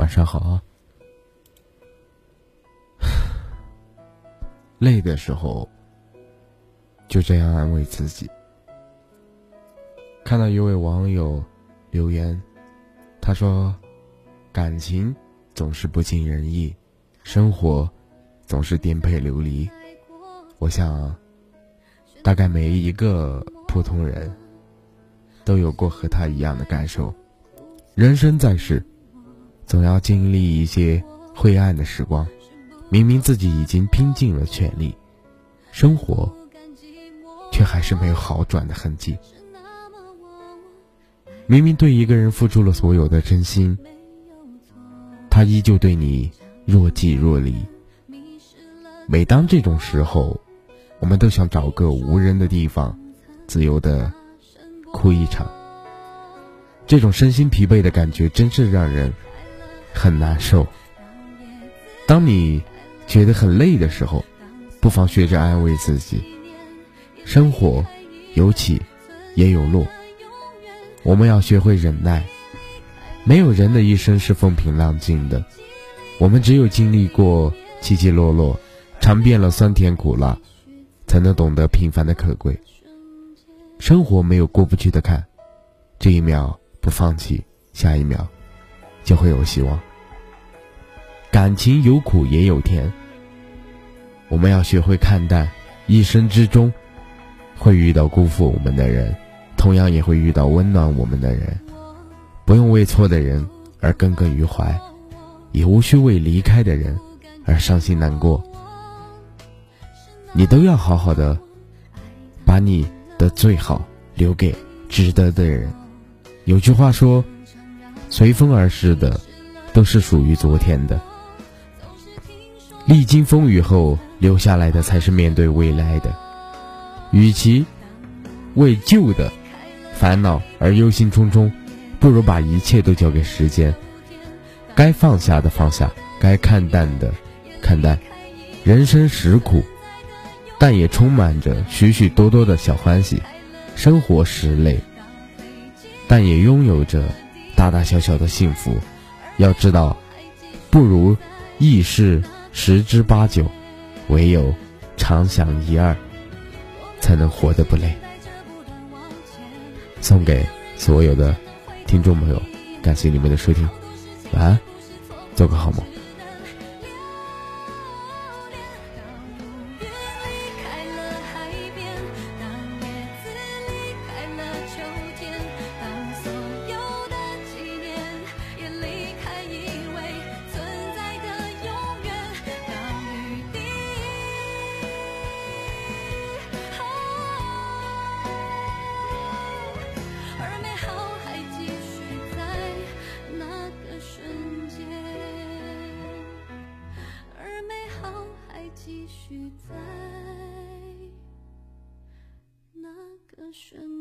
晚上好啊。累的时候，就这样安慰自己。看到一位网友留言，他说：“感情总是不尽人意，生活总是颠沛流离。”我想，大概每一个普通人都有过和他一样的感受。人生在世，总要经历一些灰暗的时光。明明自己已经拼尽了全力，生活却还是没有好转的痕迹。明明对一个人付出了所有的真心，他依旧对你若即若离。每当这种时候，我们都想找个无人的地方，自由的哭一场。这种身心疲惫的感觉，真是让人很难受。当你。觉得很累的时候，不妨学着安慰自己。生活有起也有落，我们要学会忍耐。没有人的一生是风平浪静的，我们只有经历过起起落落，尝遍了酸甜苦辣，才能懂得平凡的可贵。生活没有过不去的坎，这一秒不放弃，下一秒就会有希望。感情有苦也有甜。我们要学会看淡，一生之中会遇到辜负我们的人，同样也会遇到温暖我们的人。不用为错的人而耿耿于怀，也无需为离开的人而伤心难过。你都要好好的把你的最好留给值得的人。有句话说：“随风而逝的，都是属于昨天的。”历经风雨后。留下来的才是面对未来的。与其为旧的烦恼而忧心忡忡，不如把一切都交给时间。该放下的放下，该看淡的看淡。人生实苦，但也充满着许许多多的小欢喜。生活实累，但也拥有着大大小小的幸福。要知道，不如意事十之八九。唯有常想一二，才能活得不累。送给所有的听众朋友，感谢你们的收听，晚安，做个好梦。许在那个瞬。